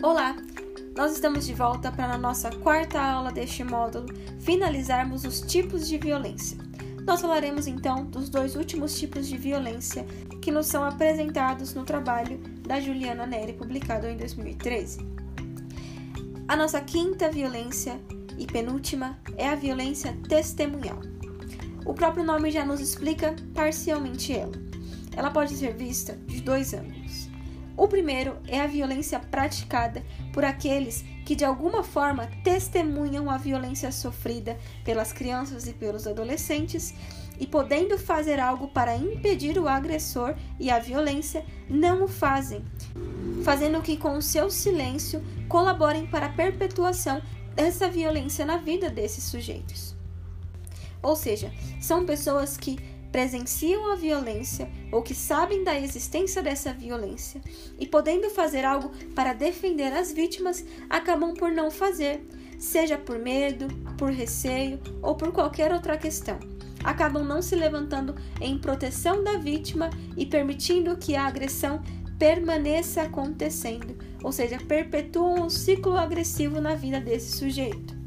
Olá! Nós estamos de volta para nossa quarta aula deste módulo finalizarmos os tipos de violência. Nós falaremos então dos dois últimos tipos de violência que nos são apresentados no trabalho da Juliana Neri, publicado em 2013. A nossa quinta violência e penúltima é a violência testemunhal. O próprio nome já nos explica parcialmente ela. Ela pode ser vista de dois ângulos. O primeiro é a violência praticada por aqueles que de alguma forma testemunham a violência sofrida pelas crianças e pelos adolescentes e podendo fazer algo para impedir o agressor e a violência, não o fazem, fazendo que com o seu silêncio colaborem para a perpetuação dessa violência na vida desses sujeitos. Ou seja, são pessoas que presenciam a violência ou que sabem da existência dessa violência e, podendo fazer algo para defender as vítimas, acabam por não fazer, seja por medo, por receio ou por qualquer outra questão. Acabam não se levantando em proteção da vítima e permitindo que a agressão permaneça acontecendo, ou seja, perpetuam o ciclo agressivo na vida desse sujeito.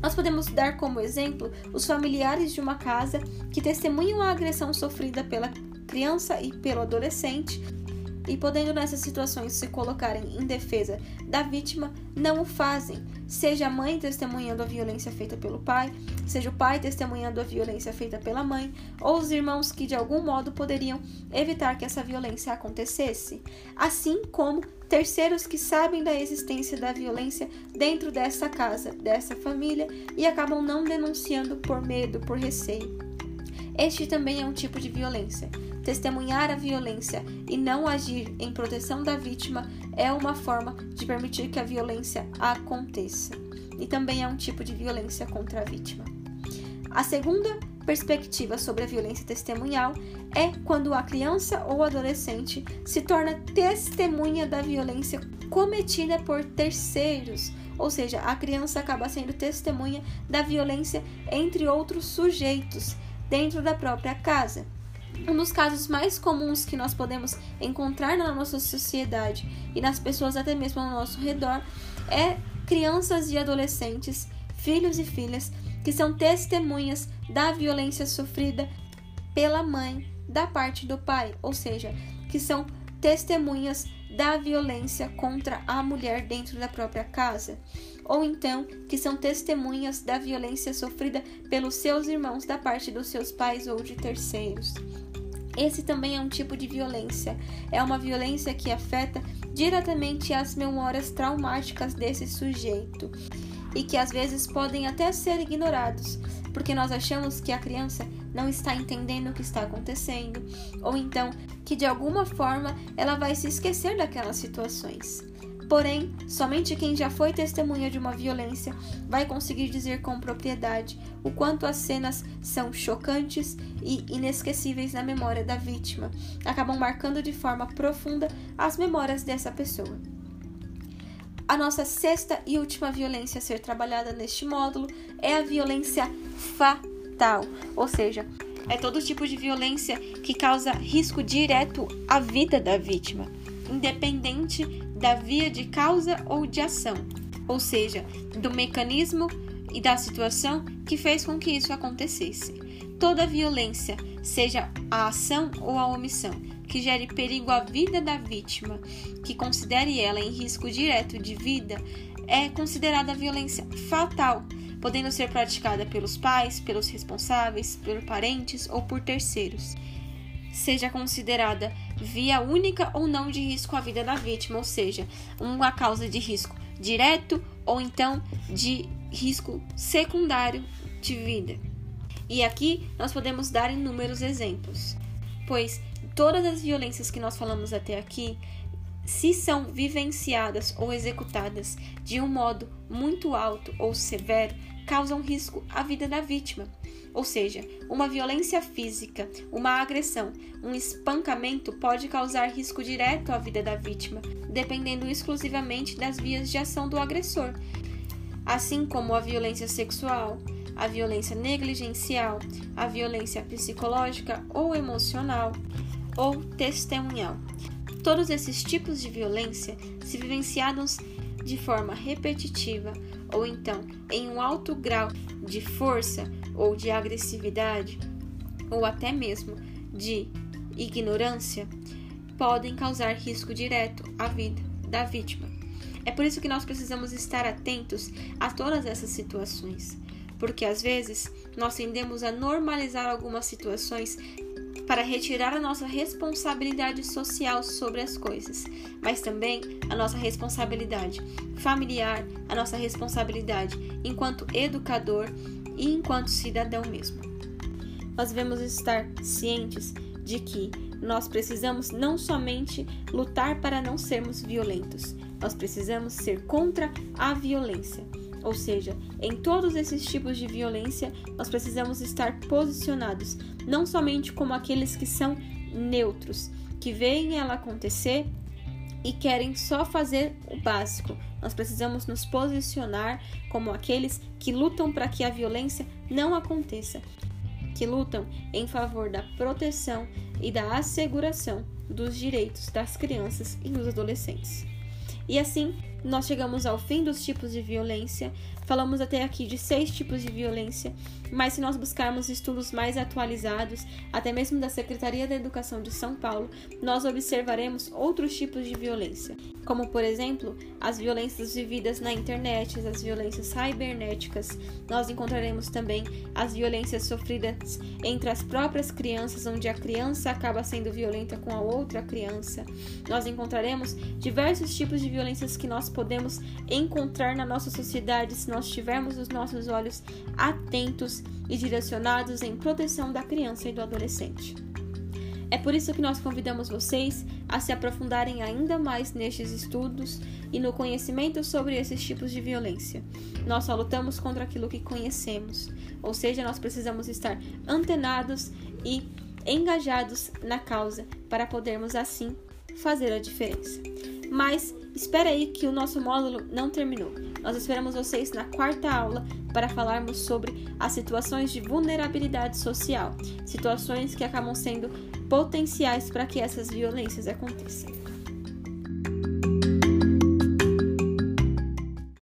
Nós podemos dar como exemplo os familiares de uma casa que testemunham a agressão sofrida pela criança e pelo adolescente e podendo nessas situações se colocarem em defesa da vítima, não o fazem, seja a mãe testemunhando a violência feita pelo pai, seja o pai testemunhando a violência feita pela mãe, ou os irmãos que de algum modo poderiam evitar que essa violência acontecesse, assim como terceiros que sabem da existência da violência dentro dessa casa, dessa família e acabam não denunciando por medo, por receio. Este também é um tipo de violência. Testemunhar a violência e não agir em proteção da vítima é uma forma de permitir que a violência aconteça. E também é um tipo de violência contra a vítima. A segunda perspectiva sobre a violência testemunhal é quando a criança ou adolescente se torna testemunha da violência cometida por terceiros, ou seja, a criança acaba sendo testemunha da violência entre outros sujeitos dentro da própria casa. Um dos casos mais comuns que nós podemos encontrar na nossa sociedade e nas pessoas até mesmo ao nosso redor é crianças e adolescentes, filhos e filhas que são testemunhas da violência sofrida pela mãe da parte do pai, ou seja, que são testemunhas da violência contra a mulher dentro da própria casa, ou então que são testemunhas da violência sofrida pelos seus irmãos da parte dos seus pais ou de terceiros. Esse também é um tipo de violência. É uma violência que afeta diretamente as memórias traumáticas desse sujeito e que às vezes podem até ser ignorados, porque nós achamos que a criança não está entendendo o que está acontecendo, ou então que de alguma forma ela vai se esquecer daquelas situações. Porém, somente quem já foi testemunha de uma violência vai conseguir dizer com propriedade o quanto as cenas são chocantes e inesquecíveis na memória da vítima, acabam marcando de forma profunda as memórias dessa pessoa. A nossa sexta e última violência a ser trabalhada neste módulo é a violência fatal, ou seja, é todo tipo de violência que causa risco direto à vida da vítima, independente da via de causa ou de ação, ou seja, do mecanismo e da situação que fez com que isso acontecesse. Toda violência, seja a ação ou a omissão, que gere perigo à vida da vítima, que considere ela em risco direto de vida, é considerada violência fatal, podendo ser praticada pelos pais, pelos responsáveis, por parentes ou por terceiros seja considerada via única ou não de risco à vida da vítima, ou seja, uma causa de risco direto ou então de risco secundário de vida. E aqui nós podemos dar inúmeros exemplos, pois todas as violências que nós falamos até aqui, se são vivenciadas ou executadas de um modo muito alto ou severo, causam risco à vida da vítima. Ou seja, uma violência física, uma agressão, um espancamento pode causar risco direto à vida da vítima, dependendo exclusivamente das vias de ação do agressor, assim como a violência sexual, a violência negligencial, a violência psicológica ou emocional ou testemunhal. Todos esses tipos de violência, se vivenciados de forma repetitiva ou então em um alto grau de força ou de agressividade, ou até mesmo de ignorância, podem causar risco direto à vida da vítima. É por isso que nós precisamos estar atentos a todas essas situações, porque às vezes nós tendemos a normalizar algumas situações para retirar a nossa responsabilidade social sobre as coisas, mas também a nossa responsabilidade familiar, a nossa responsabilidade enquanto educador e enquanto cidadão mesmo. Nós devemos estar cientes de que nós precisamos não somente lutar para não sermos violentos, nós precisamos ser contra a violência. Ou seja, em todos esses tipos de violência, nós precisamos estar posicionados, não somente como aqueles que são neutros, que veem ela acontecer e querem só fazer o básico. Nós precisamos nos posicionar como aqueles que lutam para que a violência não aconteça, que lutam em favor da proteção e da asseguração dos direitos das crianças e dos adolescentes. E assim, nós chegamos ao fim dos tipos de violência. Falamos até aqui de seis tipos de violência, mas se nós buscarmos estudos mais atualizados, até mesmo da Secretaria da Educação de São Paulo, nós observaremos outros tipos de violência, como por exemplo, as violências vividas na internet, as violências cibernéticas. Nós encontraremos também as violências sofridas entre as próprias crianças, onde a criança acaba sendo violenta com a outra criança. Nós encontraremos diversos tipos de violências que nós podemos encontrar na nossa sociedade se nós tivermos os nossos olhos atentos e direcionados em proteção da criança e do adolescente. É por isso que nós convidamos vocês a se aprofundarem ainda mais nestes estudos e no conhecimento sobre esses tipos de violência. Nós só lutamos contra aquilo que conhecemos, ou seja, nós precisamos estar antenados e engajados na causa para podermos assim fazer a diferença. Mas espera aí que o nosso módulo não terminou. Nós esperamos vocês na quarta aula para falarmos sobre as situações de vulnerabilidade social, situações que acabam sendo potenciais para que essas violências aconteçam.